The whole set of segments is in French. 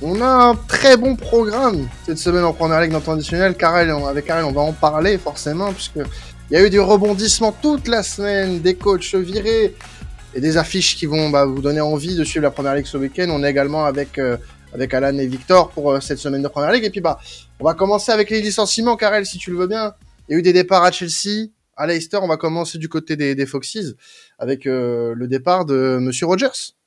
On a un très bon programme cette semaine en première ligue dans temps additionnel. Karel, avec Karel, on va en parler forcément, puisque il y a eu des rebondissements toute la semaine, des coachs virés et des affiches qui vont bah, vous donner envie de suivre la première ligue ce week-end. On est également avec, euh, avec Alan et Victor pour euh, cette semaine de première ligue. Et puis, bah, on va commencer avec les licenciements, Karel, si tu le veux bien. Il y a eu des départs à Chelsea, à Leicester. On va commencer du côté des, des Foxes avec euh, le départ de Monsieur Rogers.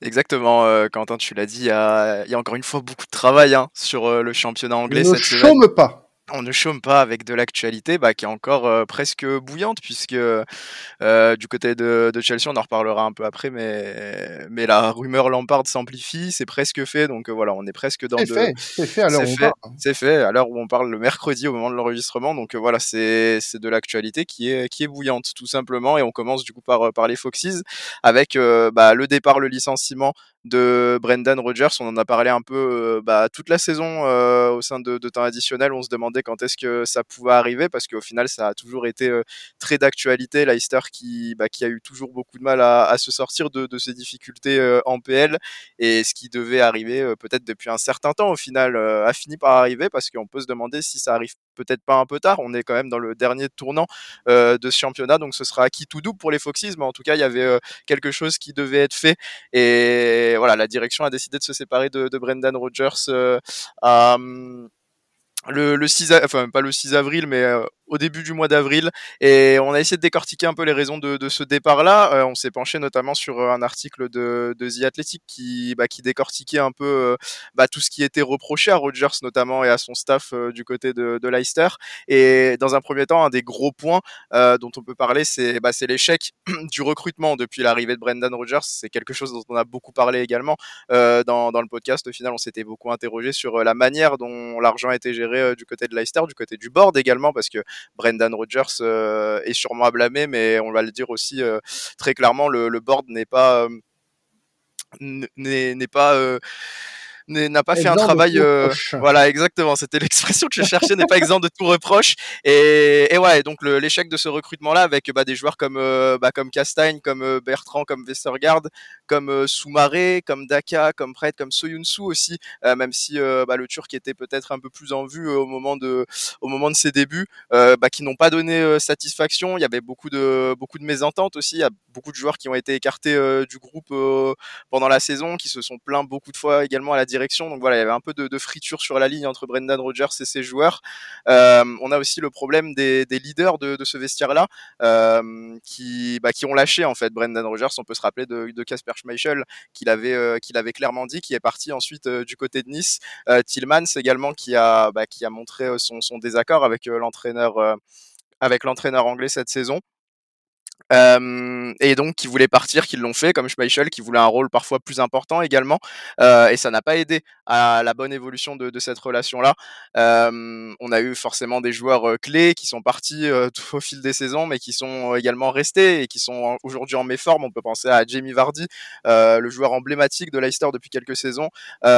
Exactement, euh, Quentin, tu l'as dit, il y, a, encore une fois beaucoup de travail hein, sur euh, le championnat anglais ne cette chôme pas on ne chôme pas avec de l'actualité bah, qui est encore euh, presque bouillante, puisque euh, du côté de, Chelsea, on en reparlera un peu après, mais, mais la rumeur Lampard s'amplifie, c'est presque fait, donc euh, voilà, on est presque dans. C'est fait, c'est fait à l'heure où on parle. C'est fait à l'heure où on parle le mercredi au moment de l'enregistrement, donc voilà, c'est de l'actualité qui est, qui est bouillante, tout simplement, et on commence du coup par, par les Foxes, avec bah, le départ, le licenciement de Brendan Rodgers. On en a parlé un peu bah, toute la saison au sein de, temps additionnel. On se demandait quand est-ce que ça pouvait arriver parce qu'au final ça a toujours été euh, très d'actualité. Leicester qui, bah, qui a eu toujours beaucoup de mal à, se sortir de, ses difficultés euh, en PL et ce qui devait arriver euh, peut-être depuis un certain temps au final a fini par arriver parce qu'on peut se demander si ça arrive peut-être pas un peu tard. On est quand même dans le dernier tournant de ce championnat, donc ce sera qui tout double pour les Foxes. Mais en tout cas, il y avait quelque chose qui devait être fait. Et voilà, la direction a décidé de se séparer de, Brendan Rodgers à, le, le 6 enfin pas le 6 avril mais euh, au début du mois d'avril et on a essayé de décortiquer un peu les raisons de, ce départ là euh, on s'est penché notamment sur euh, un article de, de The Athletic qui bah, qui décortiquait un peu bah, tout ce qui était reproché à Rogers notamment et à son staff du côté de, Leicester. Et dans un premier temps un des gros points dont on peut parler c'est bah, l'échec du recrutement depuis l'arrivée de Brendan Rogers c'est quelque chose dont on a beaucoup parlé également dans, dans le podcast. Au final on s'était beaucoup interrogé sur la manière dont l'argent a été géré euh, du côté de Leicester, du côté du board également, parce que Brendan Rodgers euh, est sûrement à blâmer, mais on va le dire aussi euh, très clairement, le, le board n'est pas n'est pas n'a pas fait un travail. Euh, voilà, exactement. C'était l'expression que je cherchais. n'est pas exempt de tout reproche. Et, et ouais, donc l'échec de ce recrutement-là avec bah, des joueurs comme euh, bah, comme Castagne, comme euh, Bertrand, comme Westergaard, comme Soumaré, comme Daka, comme Pret, comme Soyunsu aussi. même si bah, le Turc était peut-être un peu plus en vue au moment de au moment de ses débuts, bah, qui n'ont pas donné satisfaction. Il y avait beaucoup de beaucoup de mésententes aussi. Il y a beaucoup de joueurs qui ont été écartés du groupe pendant la saison, qui se sont plaints beaucoup de fois également à la direction. Donc voilà, il y avait un peu de, friture sur la ligne entre Brendan Rodgers et ses joueurs. Euh, on a aussi le problème des, leaders de, ce vestiaire-là euh, qui, bah, qui ont lâché en fait Brendan Rodgers. On peut se rappeler de Casper Schmeichel qu'il avait, euh, qu'il avait clairement dit, qui est parti ensuite du côté de Nice. Tillmans également qui a, bah, qui a montré son, son désaccord avec l'entraîneur avec l'entraîneur anglais cette saison. Euh, et donc qui voulaient partir, qui l'ont fait, comme Schmeichel, qui voulait un rôle parfois plus important également. Euh, et ça n'a pas aidé à la bonne évolution de, cette relation-là. Euh, on a eu forcément des joueurs clés qui sont partis au fil des saisons, mais qui sont également restés et qui sont aujourd'hui en méforme. On peut penser à Jamie Vardy, le joueur emblématique de Leicester depuis quelques saisons, et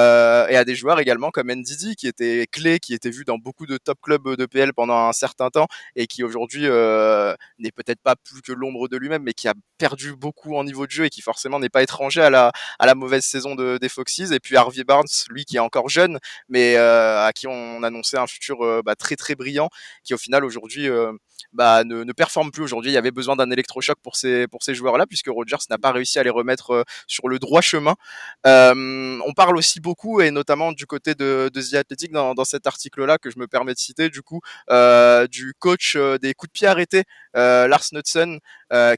à des joueurs également comme Ndidi, qui était clé, qui était vu dans beaucoup de top clubs de PL pendant un certain temps et qui aujourd'hui n'est peut-être pas plus que de lui-même, mais qui a perdu beaucoup en niveau de jeu et qui forcément n'est pas étranger à la, à la mauvaise saison de, des Foxes. Et puis Harvey Barnes, lui qui est encore jeune, mais euh, à qui on annonçait un futur euh, bah, très très brillant, qui au final aujourd'hui euh, bah, ne, ne, performe plus aujourd'hui. Il y avait besoin d'un électrochoc pour ces, pour ces joueurs-là, puisque Rogers n'a pas réussi à les remettre sur le droit chemin. on parle aussi beaucoup, et notamment du côté de, de The Athletic dans, dans cet article-là, que je me permets de citer, du coup, du coach des coups de pied arrêtés, Lars Knudsen,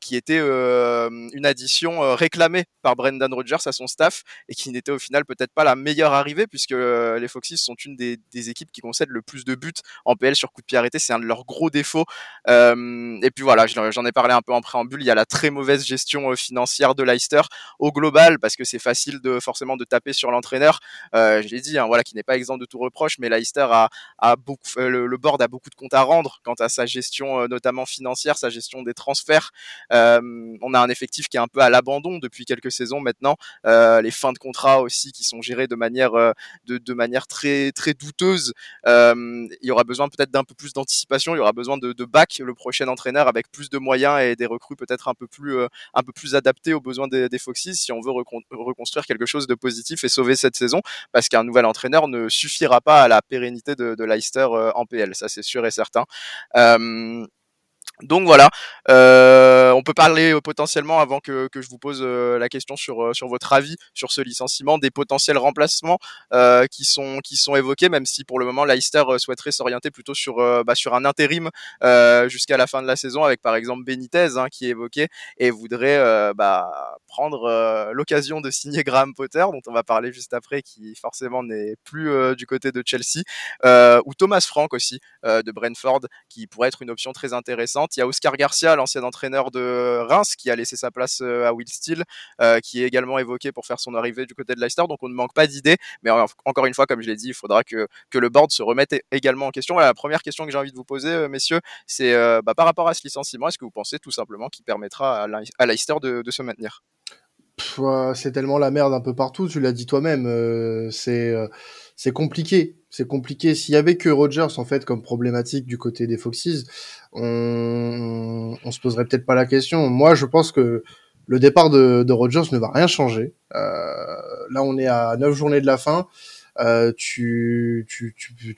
qui était euh, une addition euh, réclamée par Brendan Rodgers à son staff et qui n'était au final peut-être pas la meilleure arrivée puisque euh, les Foxes sont une des, des, équipes qui concèdent le plus de buts en PL sur coup de pied arrêté. C'est un de leurs gros défauts. Et puis voilà, j'en ai parlé un peu en préambule. Il y a la très mauvaise gestion financière de Leicester au global parce que c'est facile de forcément de taper sur l'entraîneur. je l'ai dit, hein, voilà, qui n'est pas exempt de tout reproche, mais Leicester a, beaucoup, le, le, board a beaucoup de comptes à rendre quant à sa gestion, notamment financière, sa gestion des transferts. Euh, on a un effectif qui est un peu à l'abandon depuis quelques saisons maintenant. Euh, les fins de contrat aussi qui sont gérées de manière euh, de, manière très très douteuse. il y aura besoin peut-être d'un peu plus d'anticipation. Il y aura besoin de, le prochain entraîneur avec plus de moyens et des recrues peut-être un peu plus un peu plus adaptées aux besoins des, des Foxes si on veut reconstruire quelque chose de positif et sauver cette saison parce qu'un nouvel entraîneur ne suffira pas à la pérennité de, de Leicester en PL, ça c'est sûr et certain. Donc voilà, euh, on peut parler euh, potentiellement avant que, que je vous pose euh, la question sur, euh, sur votre avis sur ce licenciement des potentiels remplacements euh, qui sont qui sont évoqués, même si pour le moment Leicester souhaiterait s'orienter plutôt sur bah, sur un intérim jusqu'à la fin de la saison avec par exemple Benitez hein, qui est évoqué et voudrait bah, prendre l'occasion de signer Graham Potter dont on va parler juste après qui forcément n'est plus du côté de Chelsea ou Thomas Frank aussi de Brentford qui pourrait être une option très intéressante il y a Oscar Garcia, l'ancien entraîneur de Reims, qui a laissé sa place euh, à Will Steele, euh, qui est également évoqué pour faire son arrivée du côté de Leicester. Donc on ne manque pas d'idées. Mais encore une fois, comme je l'ai dit, il faudra que, le board se remette également en question. la première question que j'ai envie de vous poser, euh, messieurs, c'est bah, par rapport à ce licenciement, est-ce que vous pensez tout simplement qu'il permettra à, Leicester de, se maintenir? C'est tellement la merde un peu partout, tu l'as dit toi-même. c'est c'est compliqué. C'est compliqué. S'il y avait que Rogers en fait comme problématique du côté des Foxes, on, on se poserait peut-être pas la question. Moi, je pense que le départ de, de Rogers ne va rien changer. Euh, là, on est à neuf journées de la fin. Euh, tu,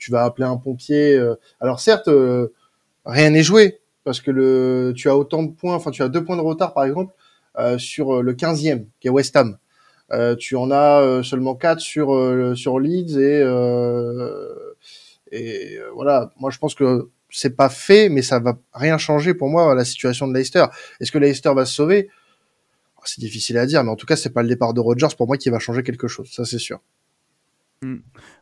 vas appeler un pompier. Euh. Alors certes, rien n'est joué parce que tu as autant de points. Enfin, tu as deux points de retard par exemple sur le 15e qui est West Ham. Euh, tu en as euh, seulement 4 sur euh, sur Leeds et et voilà. Moi, je pense que c'est pas fait, mais ça va rien changer pour moi la situation de Leicester. Est-ce que Leicester va se sauver? C'est difficile à dire, mais en tout cas, c'est pas le départ de Rodgers pour moi qui va changer quelque chose. Ça, c'est sûr. Mmh.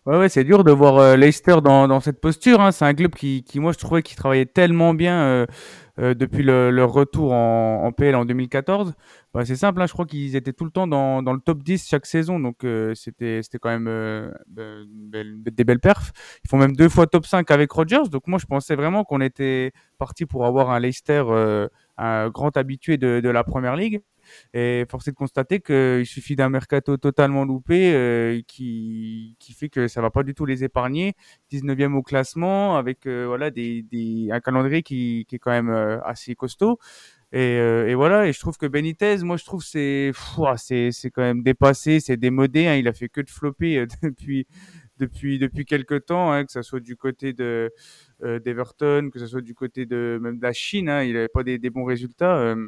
Ouais, ouais, c'est dur de voir Leicester dans, dans cette posture. Hein. C'est un club qui, qui, moi, je trouvais qu'il travaillait tellement bien euh, depuis le, leur retour en, PL en 2014. Bah, c'est simple, hein, je crois qu'ils étaient tout le temps dans, le top 10 chaque saison, donc euh, c'était quand même euh, des belles perfs. Ils font même deux fois top 5 avec Rodgers, donc moi je pensais vraiment qu'on était parti pour avoir un Leicester, un grand habitué de, de la Première Ligue. Et force est de constater qu'il suffit d'un mercato totalement loupé euh, qui, fait que ça va pas du tout les épargner. 19e au classement avec euh, voilà un calendrier qui, est quand même euh, assez costaud. Et, voilà, et je trouve que Benitez, moi je trouve c'est c'est c'est quand même dépassé, c'est démodé. Hein, il a fait que de flopper depuis depuis depuis quelques temps, hein, que ça soit du côté de d'Everton, que ça soit du côté de même de la Chine, hein, il n'avait pas des, bons résultats. Euh,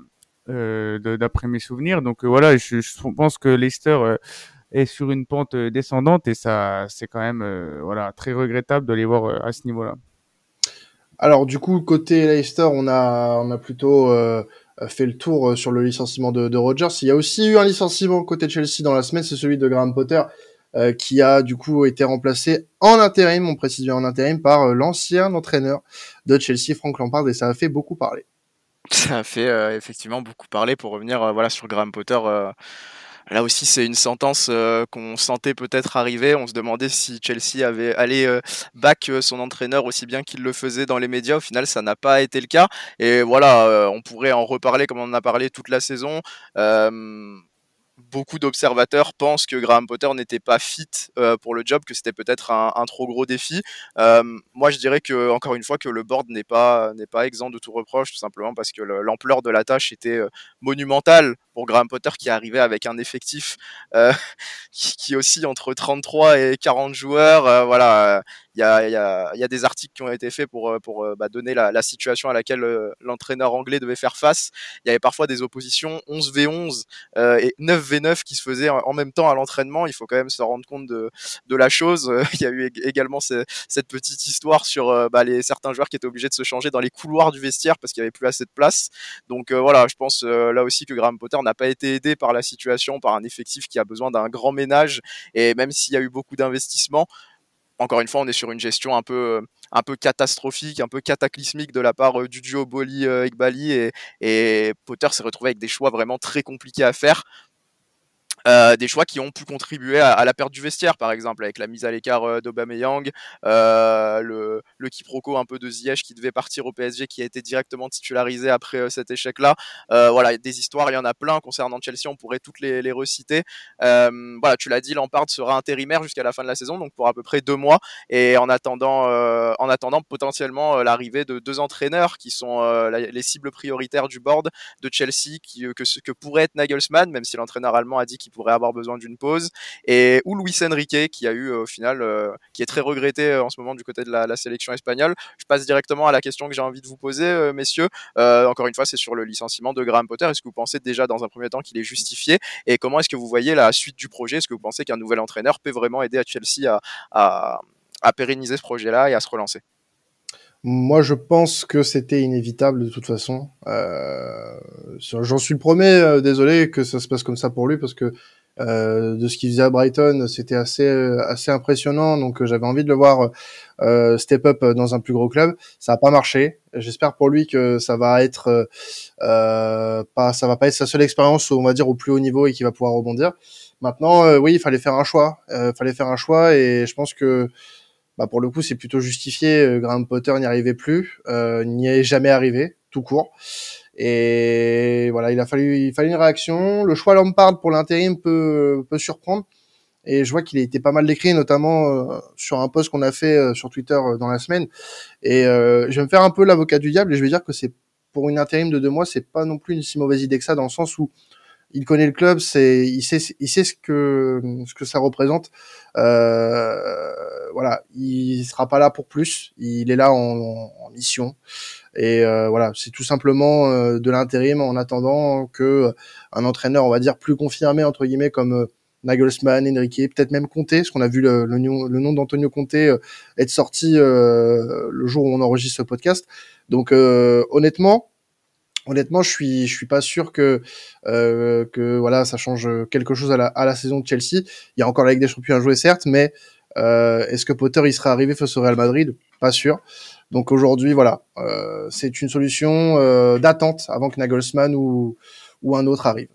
d'après mes souvenirs. Donc euh, voilà, je, pense que Leicester euh, est sur une pente descendante et ça, c'est quand même voilà très regrettable de les voir à ce niveau-là. Alors du coup, côté Leicester, on a plutôt fait le tour sur le licenciement de, de, Rogers. Il y a aussi eu un licenciement côté Chelsea dans la semaine, c'est celui de Graham Potter. Euh, qui a du coup été remplacé en intérim, on précise bien en intérim, par l'ancien entraîneur de Chelsea, Frank Lampard, et ça a fait beaucoup parler. Ça a fait euh, effectivement beaucoup parler pour revenir euh, voilà sur Graham Potter. Euh, là aussi, c'est une sentence qu'on sentait peut-être arriver. On se demandait si Chelsea avait allé back son entraîneur aussi bien qu'il le faisait dans les médias. Au final, ça n'a pas été le cas. Et voilà, on pourrait en reparler comme on en a parlé toute la saison beaucoup d'observateurs pensent que Graham Potter n'était pas fit euh, pour le job, que c'était peut-être un, trop gros défi. Euh, moi, je dirais que encore une fois que le board n'est pas exempt de tout reproche, tout simplement parce que l'ampleur de la tâche était euh, monumentale pour Graham Potter qui arrivait avec un effectif qui, qui entre 33 et 40 joueurs. Voilà, il y a, y, a, y a, des articles qui ont été faits pour, euh, pour bah, donner la, la, situation à laquelle l'entraîneur anglais devait faire face. Il y avait parfois des oppositions 11 v 11 et 9 v 9 qui se faisaient en même temps à l'entraînement. Il faut quand même se rendre compte de, de la chose. il y a eu également cette petite histoire sur bah, les certains joueurs qui étaient obligés de se changer dans les couloirs du vestiaire parce qu'il n'y avait plus assez de place. Donc voilà, je pense là aussi que Graham Potter n'a pas été aidé par la situation, par un effectif qui a besoin d'un grand ménage. Et même s'il y a eu beaucoup d'investissements, encore une fois, on est sur une gestion un peu, un peu catastrophique, un peu cataclysmique de la part euh, du duo Boli et, et Potter s'est retrouvé avec des choix vraiment très compliqués à faire Euh, des choix qui ont pu contribuer à, la perte du vestiaire, par exemple, avec la mise à l'écart euh, d'Aubameyang, euh, le, le quiproquo un peu de Ziyech qui devait partir au PSG, qui a été directement titularisé après euh, cet échec-là. voilà, des histoires, il y en a plein concernant Chelsea, on pourrait toutes les, les reciter. voilà, tu l'as dit, Lampard sera intérimaire jusqu'à la fin de la saison, donc pour à peu près deux mois, et en attendant, en attendant potentiellement l'arrivée de deux entraîneurs qui sont les cibles prioritaires du board de Chelsea, qui, que, que pourrait être Nagelsmann, même si l'entraîneur allemand a dit qu'il pourrait avoir besoin d'une pause, et ou Luis Enrique qui a eu euh, au final, euh, qui est très regretté euh, en ce moment du côté de la, sélection espagnole. Je passe directement à la question que j'ai envie de vous poser, messieurs. encore une fois, c'est sur le licenciement de Graham Potter. Est-ce que vous pensez déjà dans un premier temps qu'il est justifié? Et comment est-ce que vous voyez la suite du projet? Est-ce que vous pensez qu'un nouvel entraîneur peut vraiment aider à Chelsea à, à pérenniser ce projet-là et à se relancer? Moi, je pense que c'était inévitable de toute façon. Euh, J'en suis le premier, euh, désolé que ça se passe comme ça pour lui, parce que euh, de ce qu'il faisait à Brighton, c'était assez assez impressionnant. Donc, j'avais envie de le voir euh, step up dans un plus gros club. Ça n'a pas marché. J'espère pour lui que ça va être euh, pas, ça va pas être sa seule expérience, on va dire au plus haut niveau et qu'il va pouvoir rebondir. Maintenant, oui, il fallait faire un choix. Il fallait faire un choix, et je pense que bah pour le coup c'est plutôt justifié. Euh, Graham Potter n'y arrivait plus, euh, n'y est jamais arrivé, tout court. Et voilà, il a fallu, il fallait une réaction. Le choix Lampard pour l'intérim peut, peut surprendre. Et je vois qu'il a été pas mal décrit, notamment euh, sur un post qu'on a fait euh, sur Twitter dans la semaine. Et je vais me faire un peu l'avocat du diable et je vais dire que c'est pour une intérim de deux mois, c'est pas non plus une si mauvaise idée que ça, dans le sens où il connaît le club, c'est, il sait, il sait ce que ce que ça représente. Euh, voilà, il sera pas là pour plus. Il est là en, en mission. Et euh, voilà, c'est tout simplement euh, de l'intérim en attendant que un entraîneur, on va dire plus confirmé entre guillemets comme Nagelsmann, Enrique, peut-être même Conte, parce qu'on a vu le, le, le nom d'Antonio Conte être sorti le jour où on enregistre ce podcast. Donc honnêtement, honnêtement, je suis, je suis pas sûr que euh, que voilà, ça change quelque chose à la, à la saison de Chelsea. Il y a encore la Ligue des Champions à jouer certes, mais euh, est-ce que Potter il sera arrivé face au Real Madrid? Pas sûr. Donc aujourd'hui, voilà, euh, c'est une solution euh, d'attente avant que Nagelsmann ou ou un autre arrive.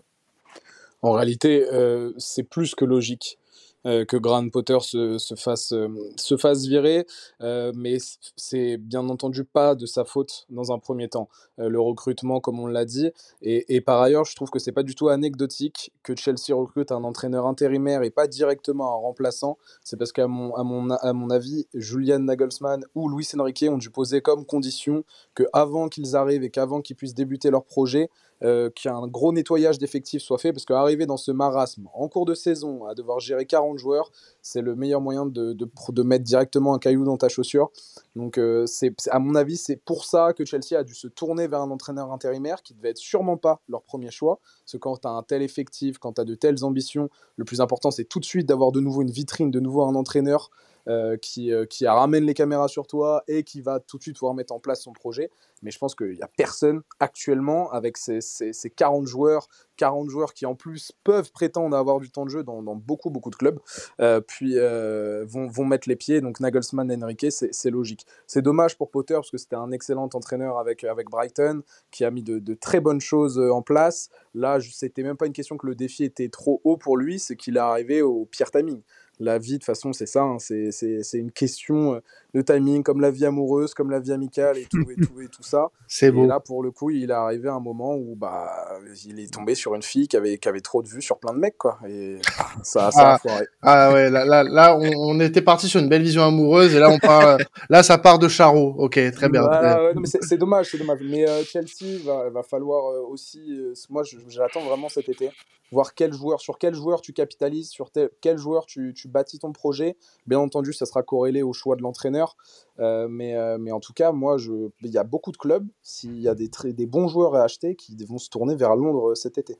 En réalité, euh, c'est plus que logique. Euh, que Graham Potter se, se, fasse, euh, se fasse virer, euh, mais c'est bien entendu pas de sa faute dans un premier temps. le recrutement, comme on l'a dit, et, et, par ailleurs, je trouve que c'est pas du tout anecdotique que Chelsea recrute un entraîneur intérimaire et pas directement un remplaçant. C'est parce qu'à mon, à mon, à mon avis, Julian Nagelsmann ou Luis Enrique ont dû poser comme condition que avant qu'ils arrivent et qu'avant qu'ils puissent débuter leur projet, euh, qu'un gros nettoyage d'effectifs soit fait, parce qu'arriver dans ce marasme en cours de saison, à devoir gérer 40 joueurs, c'est le meilleur moyen de, de, mettre directement un caillou dans ta chaussure. Donc, euh, c'est, à mon avis, c'est pour ça que Chelsea a dû se tourner vers un entraîneur intérimaire qui devait être sûrement pas leur premier choix. Parce que quand tu as un tel effectif, quand tu as de telles ambitions, le plus important, c'est tout de suite d'avoir de nouveau une vitrine, de nouveau un entraîneur euh, qui, euh, ramène les caméras sur toi et qui va tout de suite pouvoir mettre en place son projet. Mais je pense qu'il n'y a personne actuellement avec ces, ces, ces, 40 joueurs, 40 joueurs qui en plus peuvent prétendre avoir du temps de jeu dans, beaucoup, beaucoup de clubs, euh, puis vont, mettre les pieds. Donc Nagelsmann, Enrique, c'est logique. C'est dommage pour Potter parce que c'était un excellent entraîneur avec, Brighton qui a mis de, de très bonnes choses en place. Là, c'était même pas une question que le défi était trop haut pour lui, c'est qu'il est arrivé au pire timing la vie, de toute façon, c'est ça. Hein, c'est une question euh, de timing, comme la vie amoureuse, comme la vie amicale et tout, et tout, et tout ça. C'est beau. Et là, pour le coup, il est arrivé à un moment où bah, il est tombé sur une fille qui avait, qui avait trop de vues sur plein de mecs, quoi. Et ça, ça ah, a foiré. Ah ouais, là, là, là on, était parti sur une belle vision amoureuse et là, on part, là, ça part de Charo. Ok, très bien. c'est dommage, c'est dommage. Mais euh, Chelsea, va, va falloir euh, aussi. moi, j'attends vraiment cet été voir quel joueur, sur quel joueur tu capitalises, sur quel joueur tu, tu, bâtis ton projet. Bien entendu, ça sera corrélé au choix de l'entraîneur. Euh, mais, euh, mais en tout cas, moi, il y a beaucoup de clubs, s'il y a des, bons joueurs à acheter, qui vont se tourner vers Londres euh, cet été.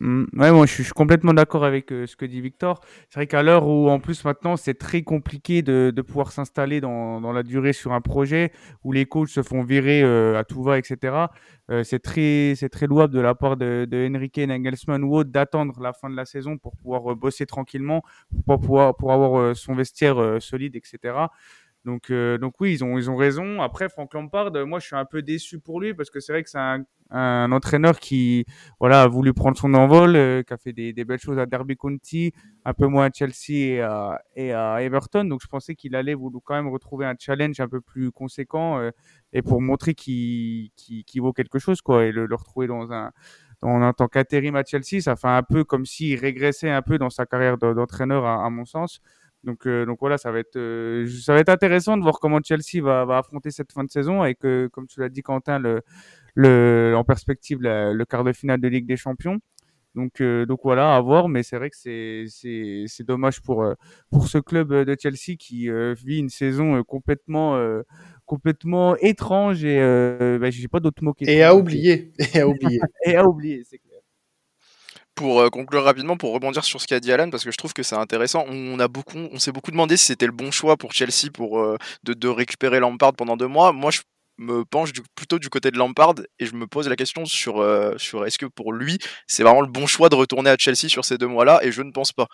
Mmh, moi je suis, complètement d'accord avec ce que dit Victor. C'est vrai qu'à l'heure où en plus maintenant c'est très compliqué de, pouvoir s'installer dans, la durée sur un projet, où les coachs se font virer à tout va, etc. C'est très, très louable de la part de, de Enrique Nagelsmann ou autre d'attendre la fin de la saison pour pouvoir bosser tranquillement, pour pouvoir pour avoir son vestiaire solide, etc. Donc, euh, donc oui, ils ont, ils ont raison. Après, Frank Lampard, moi, je suis un peu déçu pour lui parce que c'est vrai que c'est un, entraîneur qui, voilà, a voulu prendre son envol, euh, qui a fait des, belles choses à Derby County, un peu moins à Chelsea et à, Everton. Donc, je pensais qu'il allait vouloir quand même retrouver un challenge un peu plus conséquent euh, et pour montrer qu'il qu vaut quelque chose, quoi, et le, retrouver dans un, en tant qu'intérim à Chelsea, ça fait un peu comme s'il régressait un peu dans sa carrière d'entraîneur, à, mon sens. Donc, euh, donc voilà, ça va être, euh, ça va être intéressant de voir comment Chelsea va, va affronter cette fin de saison et que, comme tu l'as dit, Quentin, le, le, en perspective le, le quart de finale de Ligue des Champions. Donc, euh, donc voilà, à voir. Mais c'est vrai que c'est, c'est, c'est dommage pour, euh, pour ce club de Chelsea qui euh, vit une saison complètement, complètement étrange et bah, j'ai pas d'autres mots. Et à oublier. Et à oublier. et à oublier, c'est clair pour euh, conclure rapidement, pour rebondir sur ce qu'a dit Alan, parce que je trouve que c'est intéressant. On a beaucoup, on s'est beaucoup demandé si c'était le bon choix pour Chelsea pour euh, de, de, récupérer Lampard pendant deux mois. Moi, je me penche plutôt du côté de Lampard et je me pose la question sur, euh, sur est-ce que pour lui c'est vraiment le bon choix de retourner à Chelsea sur ces deux mois-là et je ne pense pas.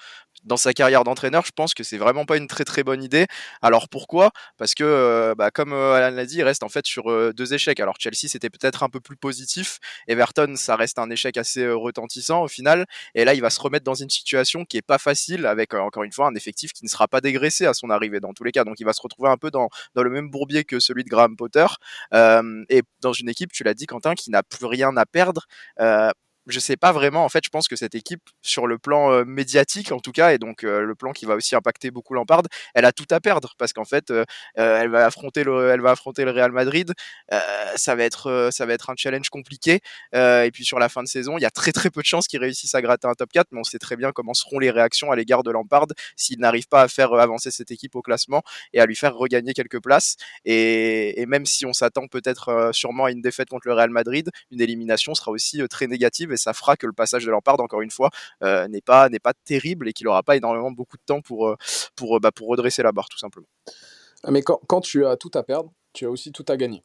Dans sa carrière d'entraîneur, je pense que c'est vraiment pas une très très bonne idée. Alors pourquoi? Parce que, euh, bah, comme euh, Alan l'a dit, il reste en fait sur deux échecs. Alors Chelsea c'était peut-être un peu plus positif, Everton ça reste un échec assez retentissant au final, et là il va se remettre dans une situation qui est pas facile avec encore une fois un effectif qui ne sera pas dégraissé à son arrivée dans tous les cas. Donc il va se retrouver un peu dans, dans le même bourbier que celui de Graham Potter. Euh, et dans une équipe, tu l'as dit Quentin, qui n'a plus rien à perdre. Je sais pas vraiment. En fait, je pense que cette équipe, sur le plan euh, médiatique en tout cas, et donc euh, le plan qui va aussi impacter beaucoup Lampard, elle a tout à perdre parce qu'en fait, euh, elle va affronter le, elle va affronter le Real Madrid. ça va être, ça va être un challenge compliqué. et puis sur la fin de saison, il y a très très peu de chances qu'ils réussissent à gratter un top 4, mais on sait très bien comment seront les réactions à l'égard de Lampard s'il n'arrive pas à faire avancer cette équipe au classement et à lui faire regagner quelques places. Et même si on s'attend peut-être sûrement à une défaite contre le Real Madrid, une élimination sera aussi très négative ça fera que le passage de Lampard, encore une fois, euh, n'est pas n'est pas terrible et qu'il n'aura pas énormément beaucoup de temps pour euh, pour euh, bah, pour redresser la barre tout simplement. Ah, mais quand, quand tu as tout à perdre, tu as aussi tout à gagner.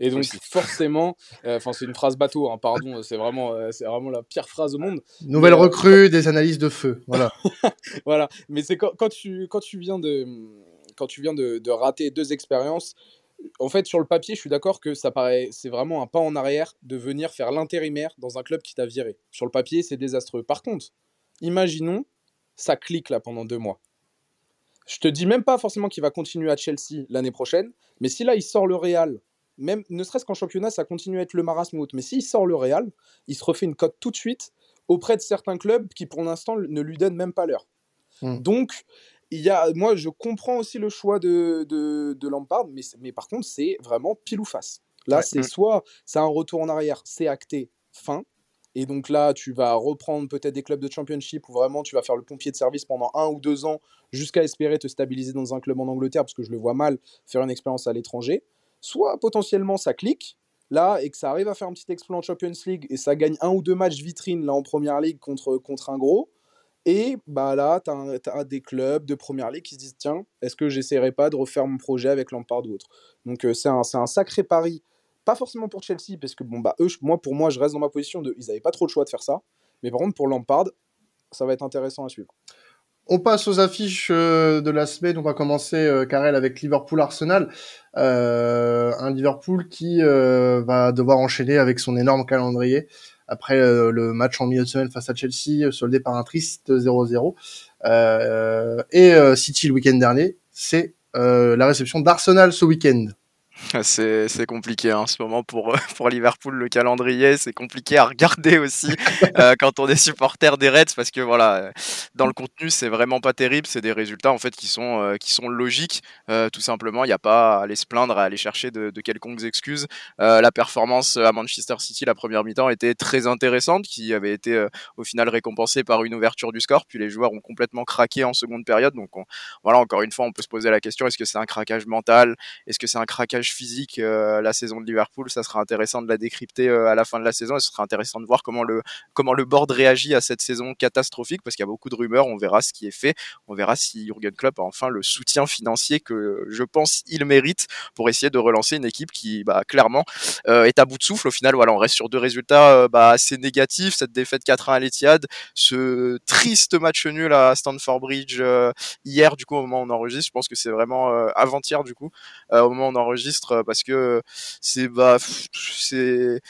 Et donc aussi. forcément, enfin euh, c'est une phrase bateau, hein, pardon, c'est vraiment, euh, c'est vraiment la pire phrase au monde. Nouvelle mais, recrue, euh... des analyses de feu, voilà. voilà, mais c'est quand, quand, tu quand tu viens de quand tu viens de, de rater deux expériences, en fait, sur le papier, je suis d'accord que ça paraît, c'est vraiment un pas en arrière de venir faire l'intérimaire dans un club qui t'a viré. Sur le papier, c'est désastreux. Par contre, imaginons, ça clique là pendant deux mois. Je te dis même pas forcément qu'il va continuer à Chelsea l'année prochaine, mais si là il sort le Real, même ne serait-ce qu'en championnat, ça continue à être le marasme mais s'il sort le Real, il se refait une cote tout de suite auprès de certains clubs qui pour l'instant ne lui donnent même pas l'heure. Mmh. Donc, il y a, moi, je comprends aussi le choix de, de, de Lampard, mais, mais par contre, c'est vraiment pile ou face. Là, ouais. c'est soit c'est un retour en arrière, c'est acté, fin. Et donc là, tu vas reprendre peut-être des clubs de championship où vraiment tu vas faire le pompier de service pendant un ou deux ans jusqu'à espérer te stabiliser dans un club en Angleterre, parce que je le vois mal faire une expérience à l'étranger. Soit potentiellement ça clique, là, et que ça arrive à faire un petit exploit en Champions League et ça gagne un ou deux matchs vitrine là en première ligue contre, contre un gros. Et bah là, tu as, des clubs de première ligue qui se disent tiens, est-ce que j'essaierai pas de refaire mon projet avec Lampard ou autre? Donc euh, c'est un, un, sacré pari, pas forcément pour Chelsea, parce que bon, bah, eux, moi, pour moi, je reste dans ma position de ils n'avaient pas trop le choix de faire ça. Mais par contre, pour Lampard, ça va être intéressant à suivre. On passe aux affiches euh, de la semaine. On va commencer, euh, Karel, avec Liverpool-Arsenal. Un Liverpool qui va devoir enchaîner avec son énorme calendrier après euh, le match en milieu de semaine face à Chelsea, soldé par un triste 0-0. et City le week-end dernier, c'est la réception d'Arsenal ce week-end. C'est compliqué hein, en ce moment pour, pour Liverpool, le calendrier. C'est compliqué à regarder aussi euh, quand on est supporter des Reds parce que voilà, dans le contenu, c'est vraiment pas terrible. C'est des résultats en fait qui sont, euh, qui sont logiques. Euh, tout simplement, il n'y a pas à aller se plaindre, à aller chercher de, de quelconques excuses. la performance à Manchester City, la première mi-temps, était très intéressante, qui avait été au final récompensée par une ouverture du score. Puis les joueurs ont complètement craqué en seconde période. Donc on, voilà, encore une fois, on peut se poser la question est-ce que c'est un craquage mental? Est-ce que c'est un craquage physique la saison de Liverpool. Ça sera intéressant de la décrypter à la fin de la saison et ce sera intéressant de voir comment le, comment le board réagit à cette saison catastrophique parce qu'il y a beaucoup de rumeurs. On verra ce qui est fait. On verra si Jurgen Klopp a enfin le soutien financier que je pense il mérite pour essayer de relancer une équipe qui, bah, clairement, est à bout de souffle. Au final, voilà, on reste sur deux résultats bah, assez négatifs. Cette défaite 4-1 à l'Etihad, ce triste match nul à Stanford Bridge hier, du coup, au moment où on enregistre. Je pense que c'est vraiment avant-hier, du coup, au moment où on enregistre, parce que c'est bah, c'est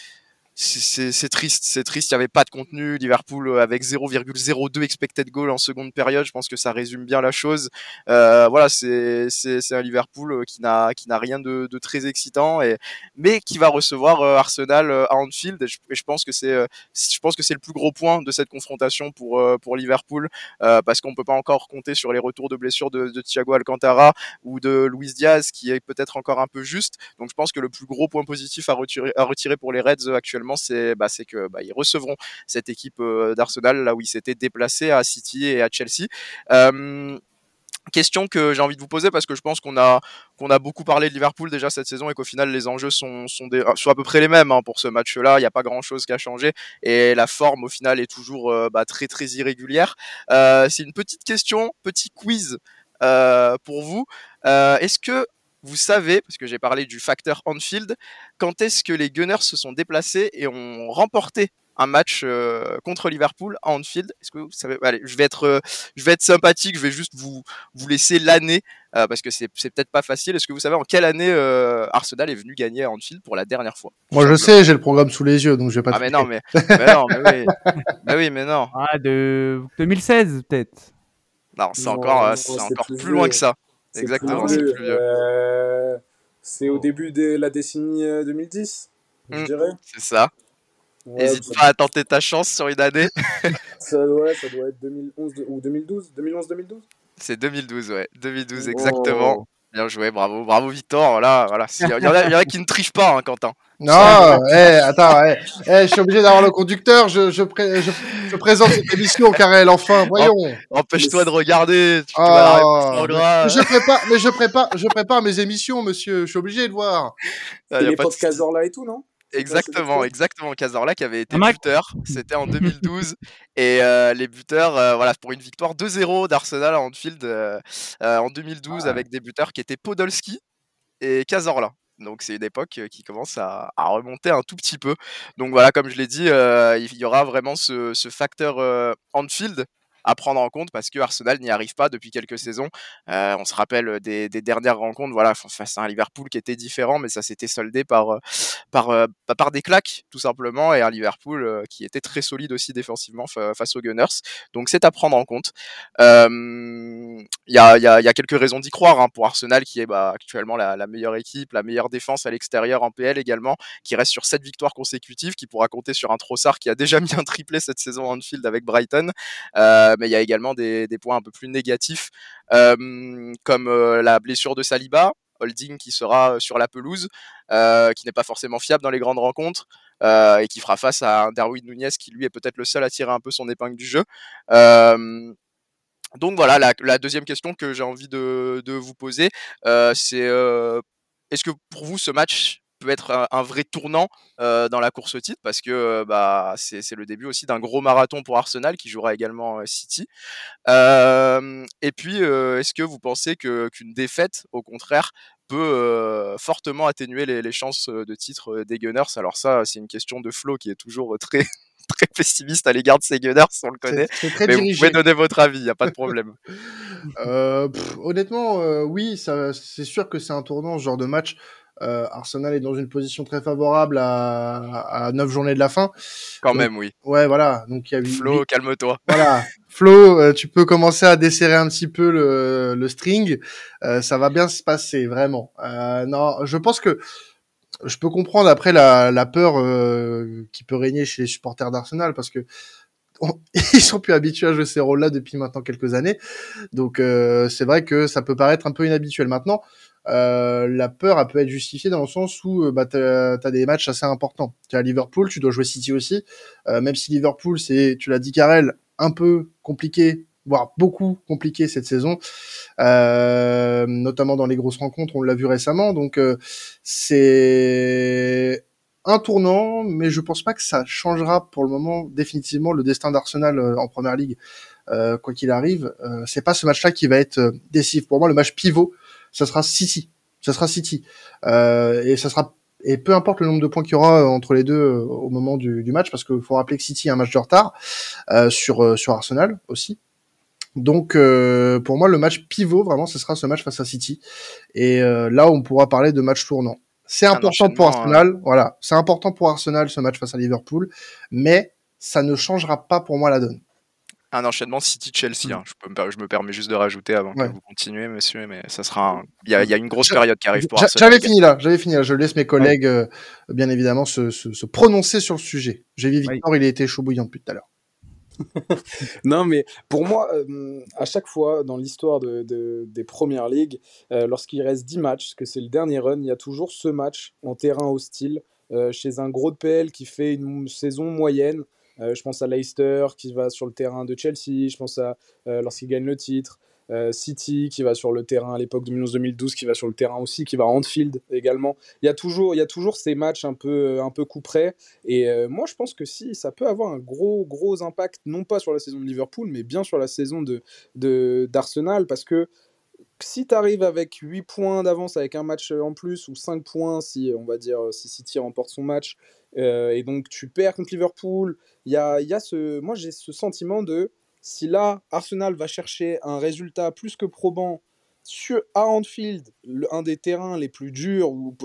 c'est triste, c'est triste. Il n'y avait pas de contenu. Liverpool euh, avec 0,02 expected goal en seconde période. Je pense que ça résume bien la chose. Euh, voilà, c'est un Liverpool euh, qui n'a qui n'a rien de, de, très excitant et mais qui va recevoir euh, Arsenal à Anfield. Et je, pense que c'est je pense que c'est le plus gros point de cette confrontation pour pour Liverpool parce qu'on peut pas encore compter sur les retours de blessures de, de Thiago Alcantara ou de Luis Diaz qui est peut-être encore un peu juste. Donc je pense que le plus gros point positif à retirer à retirer pour les Reds actuellement c'est bah, que bah, ils recevront cette équipe euh, d'Arsenal là où ils s'étaient déplacés à City et à Chelsea. question que j'ai envie de vous poser parce que je pense qu'on a a beaucoup parlé de Liverpool déjà cette saison et qu'au final les enjeux sont sont, à peu près les mêmes hein, pour ce match-là. Il n'y a pas grand-chose qui a changé et la forme au final est toujours euh, bah, très très irrégulière. Euh, c'est une petite question, petit quiz pour vous. Est-ce que vous savez, parce que j'ai parlé du facteur on-field, quand est-ce que les Gunners se sont déplacés et ont remporté un match euh, contre Liverpool à Anfield? Est-ce que vous savez? Allez, je vais être, euh, je vais être sympathique. Je vais juste vous vous laisser l'année euh, parce que c'est c'est peut-être pas facile. Est-ce que vous savez en quelle année Arsenal est venu gagner à Anfield pour la dernière fois? Moi, je sais. J'ai le programme sous les yeux, donc je vais pas. Ah mais non, mais, mais non, mais oui, mais oui, mais non. Ah de 2016 peut-être. Non, c'est encore, c'est encore plus loin que ça. Exactement, c'est plus vieux. Euh, c'est au début de la décennie 2010, euh, je hmm, dirais. C'est ça. N'hésite pas à tenter ta chance sur une année. ça, doit, ça doit être 2011 ou 2012 2011-2012 C'est 2012, ouais. 2012, exactement. Bien joué, bravo, bravo Victor. Voilà, voilà. Il y, en a, il y en a qui ne trichent pas, hein, Quentin. Non, eh, attends, eh, eh, je suis obligé d'avoir le conducteur. Je, je, je, présente cette émission, Karel. Enfin, voyons. Empêche-toi de regarder. Tu, oh, mais je prépare, mais je prépare, je prépare mes émissions, monsieur. Je suis obligé de voir. C'est l'époque Cazorla et tout, non? Exactement, exactement. Cazorla qui avait été buteur, c'était en 2012. et euh, les buteurs, euh, voilà, pour une victoire 2-0 d'Arsenal à Anfield euh, en 2012 avec des buteurs qui étaient Podolski et Cazorla. Donc c'est une époque qui commence à, remonter un tout petit peu. Donc voilà, comme je l'ai dit, il y aura vraiment ce, ce facteur Anfield à prendre en compte parce que Arsenal n'y arrive pas depuis quelques saisons. Euh, on se rappelle des, dernières rencontres, voilà, face à un Liverpool qui était différent, mais ça s'était soldé par euh, euh, bah, par des claques tout simplement et un Liverpool qui était très solide aussi défensivement face aux Gunners. Donc c'est à prendre en compte. Il y a, y, y, a, quelques raisons d'y croire hein, pour Arsenal qui est bah, actuellement la, meilleure équipe, la meilleure défense à l'extérieur en PL également, qui reste sur sept victoires consécutives, qui pourra compter sur un Trossard qui a déjà mis un triplé cette saison en Anfield avec Brighton. Euh, mais il y a également des, points un peu plus négatifs, euh, comme euh, la blessure de Saliba, Holding qui sera sur la pelouse, euh, qui n'est pas forcément fiable dans les grandes rencontres. Euh, et qui fera face à Darwin Nunez qui lui est peut-être le seul à tirer un peu son épingle du jeu. Euh, donc voilà, la, deuxième question que j'ai envie de, de, vous poser, euh, c'est est-ce que pour vous ce match peut être un, vrai tournant euh, dans la course au titre parce que euh, bah, c'est le début aussi d'un gros marathon pour Arsenal qui jouera également City. Euh, et puis, est-ce que vous pensez qu'une défaite, au contraire, peut fortement atténuer les, les, chances de titre des Gunners? Alors ça, c'est une question de flow qui est toujours très très pessimiste à l'égard de ces Gunners, on le connaît. mais vous pouvez donner votre avis, il n'y a pas de problème. honnêtement, oui, c'est sûr que c'est un tournant, ce genre de match. Euh, Arsenal est dans une position très favorable à, à 9 journées de la fin. Quand même, oui. Ouais, voilà. Donc il y a Flo, calme-toi. Voilà. Flo, euh, tu peux commencer à desserrer un petit peu le, le string. Euh, ça va bien se passer, vraiment. Euh, non, je pense que je peux comprendre après la, la peur qui peut régner chez les supporters d'Arsenal parce que ils sont plus habitués à jouer ces rôles-là depuis maintenant quelques années. Donc c'est vrai que ça peut paraître un peu inhabituel maintenant. Euh, la peur, elle peut être justifiée dans le sens où euh, bah, tu as, des matchs assez importants. Tu as Liverpool, tu dois jouer City aussi. Euh, même si Liverpool, c'est, tu l'as dit Karel, un peu compliqué, voire beaucoup compliqué cette saison, euh, notamment dans les grosses rencontres. On l'a vu récemment, donc euh, c'est un tournant, mais je pense pas que ça changera pour le moment définitivement le destin d'Arsenal en première ligue. Quoi qu'il arrive, c'est pas ce match-là qui va être décisif. Pour moi, le match pivot, ça sera City. Ça sera City. et ça sera et peu importe le nombre de points qu'il y aura entre les deux au moment du, du match, parce qu'il faut rappeler que City a un match de retard sur sur Arsenal aussi. Donc pour moi, le match pivot, vraiment, ce sera ce match face à City. Et là, on pourra parler de match tournant. C'est important pour Arsenal, hein. voilà. C'est important pour Arsenal ce match face à Liverpool, mais ça ne changera pas pour moi la donne. Un enchaînement City-Chelsea, hein. je, je, me permets juste de rajouter avant que vous continuez, monsieur, mais ça sera. Il y, a, une grosse période qui arrive pour Arsenal. J'avais fini là, j'avais fini là. Je laisse mes collègues, euh, bien évidemment, se, se, prononcer sur le sujet. J'ai vu Victor, il a été chaud bouillant depuis tout à l'heure. non, mais pour moi, euh, à chaque fois dans l'histoire de, des premières ligues, euh, lorsqu'il reste 10 matchs, que c'est le dernier run, il y a toujours ce match en terrain hostile euh, chez un gros de PL qui fait une saison moyenne. Je pense à Leicester qui va sur le terrain de Chelsea, je pense à lorsqu'il gagne le titre. Euh, City qui va sur le terrain à l'époque 2011-2012, qui va sur le terrain aussi, qui va à Anfield également. Il y a toujours, il y a toujours ces matchs un peu, un peu coup près. Et euh, moi, je pense que si, ça peut avoir un gros, gros impact, non pas sur la saison de Liverpool, mais bien sur la saison de, d'Arsenal, parce que si tu arrives avec 8 points d'avance avec un match en plus, ou 5 points si, on va dire, si City remporte son match, euh, et donc tu perds contre Liverpool, y a, y a ce, moi j'ai ce sentiment de si là, Arsenal va chercher un résultat plus que probant sur, à Anfield, un des terrains les plus durs ou,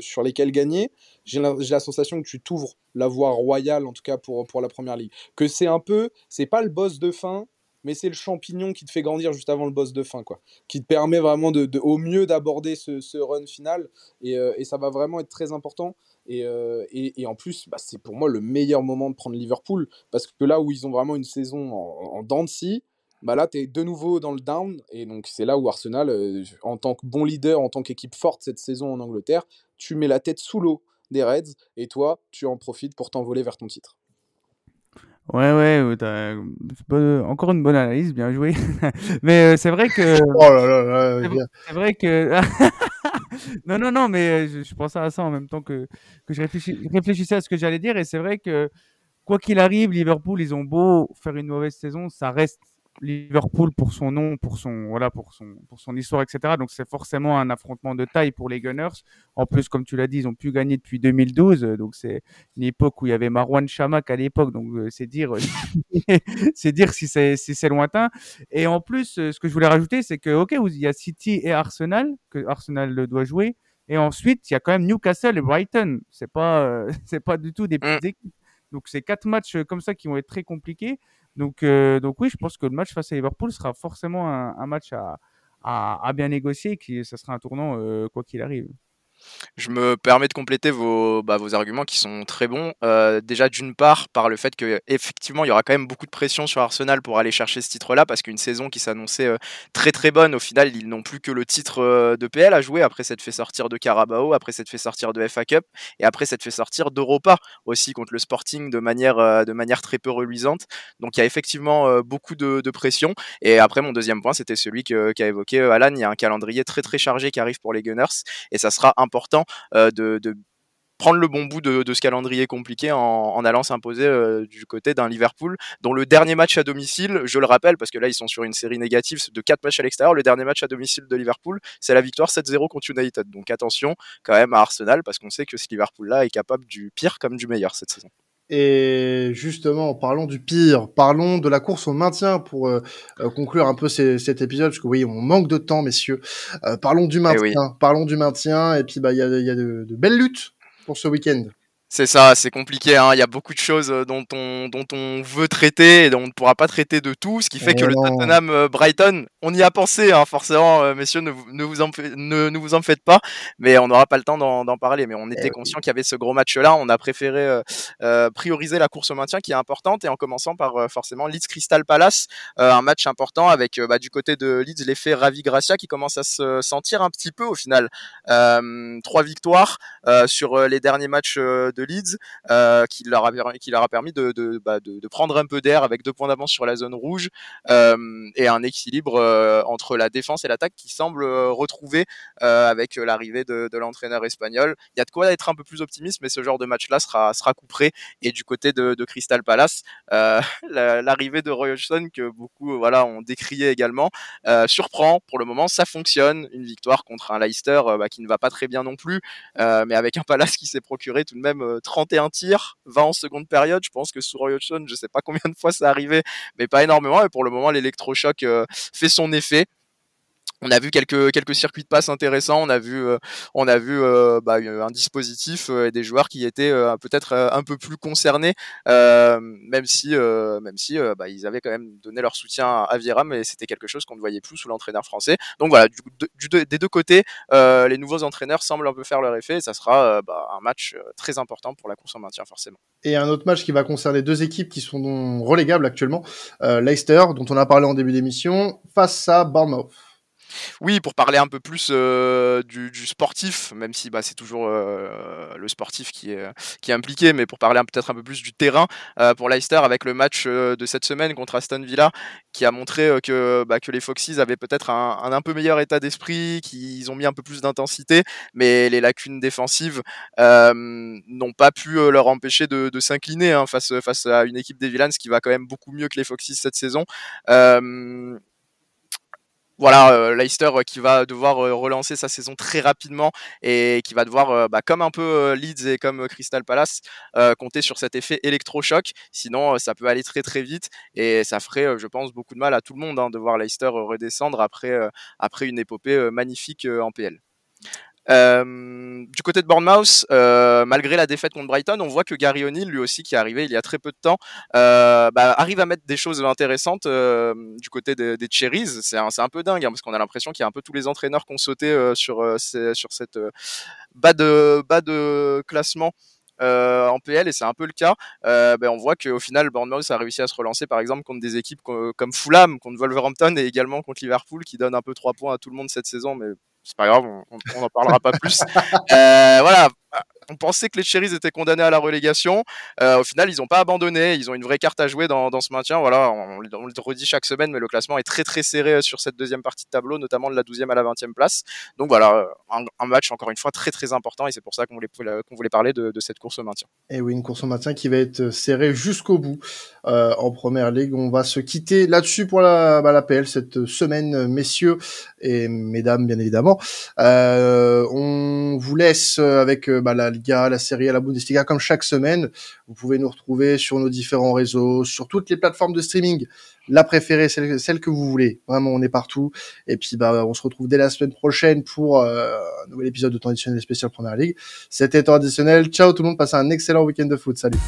sur lesquels gagner, j'ai la, sensation que tu t'ouvres la voie royale, en tout cas pour, pour la première ligue. Que c'est un peu, c'est pas le boss de fin, mais c'est le champignon qui te fait grandir juste avant le boss de fin, quoi. Qui te permet vraiment de, au mieux d'aborder ce, run final. Et, euh, et, ça va vraiment être très important. Euh, et, et, en plus, bah, c'est pour moi le meilleur moment de prendre Liverpool, parce que là où ils ont vraiment une saison en, en dents de scie, bah là, tu es de nouveau dans le down, et donc c'est là où Arsenal, euh, en tant que bon leader, en tant qu'équipe forte cette saison en Angleterre, tu mets la tête sous l'eau des Reds, et toi, tu en profites pour t'envoler vers ton titre. Ouais, ouais, encore une bonne analyse, bien joué. mais euh, c'est vrai que. Oh là là, là c'est vrai que. non, non, non, mais euh, je, je, pensais à ça en même temps que, que je réfléchissais à ce que j'allais dire. Et c'est vrai que, quoi qu'il arrive, Liverpool, ils ont beau faire une mauvaise saison, ça reste Liverpool pour son nom, pour son voilà, pour son pour son histoire, etc. Donc c'est forcément un affrontement de taille pour les Gunners. En plus, comme tu l'as dit, ils ont pu gagner depuis 2012, donc c'est une époque où il y avait Marwan Chamak à l'époque, donc euh, c'est dire c'est dire si c'est si c'est lointain. Et en plus, euh, ce que je voulais rajouter, c'est que ok, il y a City et Arsenal que Arsenal doit jouer, et ensuite il y a quand même Newcastle et Brighton. C'est pas euh, c'est pas du tout des petites mm. équipes. Donc c'est quatre matchs comme ça qui vont être très compliqués. Donc, euh, donc oui, je pense que le match face à Liverpool sera forcément un, match à, à, bien négocier que ça sera un tournant euh, quoi qu'il arrive. Je me permets de compléter vos, bah, arguments qui sont très bons. Euh, déjà d'une part par le fait que effectivement il y aura quand même beaucoup de pression sur Arsenal pour aller chercher ce titre-là parce qu'une saison qui s'annonçait euh, très très bonne au final ils n'ont plus que le titre euh, de PL à jouer. Après s'être fait sortir de Carabao, après s'être fait sortir de FA Cup et après s'être fait sortir d'Europa aussi contre le Sporting de manière très peu reluisante. Donc il y a effectivement beaucoup de, pression. Et après mon deuxième point c'était celui qu'a évoqué Alan. Il y a un calendrier très très chargé qui arrive pour les Gunners et ça sera un euh, de, prendre le bon bout de, ce calendrier compliqué en, allant s'imposer euh, du côté d'un Liverpool dont le dernier match à domicile, je le rappelle parce que là ils sont sur une série négative de 4 matchs à l'extérieur, le dernier match à domicile de Liverpool c'est la victoire 7-0 contre United. Donc attention quand même à Arsenal parce qu'on sait que ce Liverpool là est capable du pire comme du meilleur cette saison. Et justement, parlons du pire, parlons de la course au maintien pour euh, euh, conclure un peu cet épisode, parce que oui, on manque de temps, messieurs. Euh, parlons du eh maintien, parlons du maintien, et puis bah il y a, y a de, de, belles luttes pour ce week-end. C'est ça, c'est compliqué. Hein. Il y a beaucoup de choses euh, dont on, dont on veut traiter et dont on ne pourra pas traiter de tout. Ce qui fait que le Tottenham euh, Brighton, on y a pensé, hein, forcément, euh, messieurs, ne, ne, vous en, ne, ne, vous en faites pas. Mais on n'aura pas le temps d'en parler. Mais on était eh conscient qu'il y avait ce gros match-là. On a préféré euh, prioriser la course au maintien qui est importante et en commençant par forcément Leeds Crystal Palace, un match important avec bah, du côté de Leeds l'effet Ravi Gracia qui commence à se sentir un petit peu au final. trois victoires sur les derniers matchs de de Leeds, qui leur a qui leur a permis bah, de, prendre un peu d'air avec deux points d'avance sur la zone rouge et un équilibre entre la défense et l'attaque qui semble retrouver avec l'arrivée de, l'entraîneur espagnol. Il y a de quoi être un peu plus optimiste, mais ce genre de match-là sera sera couperé. Et du côté de, de Crystal Palace, l'arrivée de Roy Hodgson que beaucoup voilà ont décrié également surprend pour le moment. Ça fonctionne, une victoire contre un Leicester bah, qui ne va pas très bien non plus, mais avec un Palace qui s'est procuré tout de même 31 tirs, 20 en seconde période. Je pense que sous Roy Hodgson, je sais pas combien de fois ça arrivait, mais pas énormément. Et pour le moment, l'électrochoc fait son effet on a vu quelques circuits de passe intéressants. On a vu euh, euh, bah, un dispositif euh, et des joueurs qui étaient peut-être un peu plus concernés, même si même si bah, ils avaient quand même donné leur soutien à Vieira, mais c'était quelque chose qu'on ne voyait plus sous l'entraîneur français. Donc voilà, du, des deux côtés, les nouveaux entraîneurs semblent un peu faire leur effet. Et ça sera bah, un match très important pour la course en maintien forcément. Et un autre match qui va concerner deux équipes qui sont relégables actuellement, Leicester, dont on a parlé en début d'émission, face à Bournemouth. Oui, pour parler un peu plus euh, du, sportif, même si bah, c'est toujours euh, le sportif qui est, impliqué, mais pour parler peut-être un peu plus du terrain, euh, pour Leicester avec le match de cette semaine contre Aston Villa, qui a montré que, bah, que les Foxes avaient peut-être un, un, peu meilleur état d'esprit, qu'ils ont mis un peu plus d'intensité, mais les lacunes défensives n'ont pas pu leur empêcher de, s'incliner hein, face, à une équipe des Villains qui va quand même beaucoup mieux que les Foxes cette saison voilà, euh, Leicester euh, qui va devoir euh, relancer sa saison très rapidement et qui va devoir, bah, comme un peu Leeds et comme Crystal Palace, compter sur cet effet électrochoc. Sinon, ça peut aller très très vite et ça ferait, je pense, beaucoup de mal à tout le monde hein, de voir Leicester redescendre après, après une épopée magnifique en PL. Euh, du côté de Bournemouth, euh, malgré la défaite contre Brighton, on voit que Gary O'Neill, lui aussi, qui est arrivé il y a très peu de temps, euh, bah, arrive à mettre des choses intéressantes du côté des, Cherries. C'est un, peu dingue, hein, parce qu'on a l'impression qu'il y a un peu tous les entraîneurs qui ont sauté sur, cette bas de, classement. En PL et c'est un peu le cas. Ben on voit qu'au final, Bournemouth a réussi à se relancer par exemple contre des équipes comme Fulham, contre Wolverhampton et également contre Liverpool qui donne un peu trois points à tout le monde cette saison, mais c'est pas grave, on n'en parlera pas plus. Euh, voilà, on pensait que les Cherries étaient condamnés à la relégation. Euh, au final, ils n'ont pas abandonné. Ils ont une vraie carte à jouer dans, ce maintien. Voilà, on, le redit chaque semaine, mais le classement est très très serré euh, sur cette deuxième partie de tableau, notamment de la 12e à la 20e place. Donc voilà, euh, un, match encore une fois très très important et c'est pour ça qu'on voulait, parler de, cette course au maintien. Et oui, une course au maintien qui va être serrée jusqu'au bout en première ligue. On va se quitter là-dessus pour la, bah, PL cette semaine, messieurs et mesdames, bien évidemment. on vous laisse avec bah, la la Série A, la Bundesliga, comme chaque semaine. Vous pouvez nous retrouver sur nos différents réseaux, sur toutes les plateformes de streaming. La préférée, celle, que vous voulez. Vraiment, on est partout. Et puis, bah, on se retrouve dès la semaine prochaine pour euh, un nouvel épisode de Temps spécial Première Ligue. C'était Temps Ciao tout le monde, passez un excellent week-end de foot. Salut.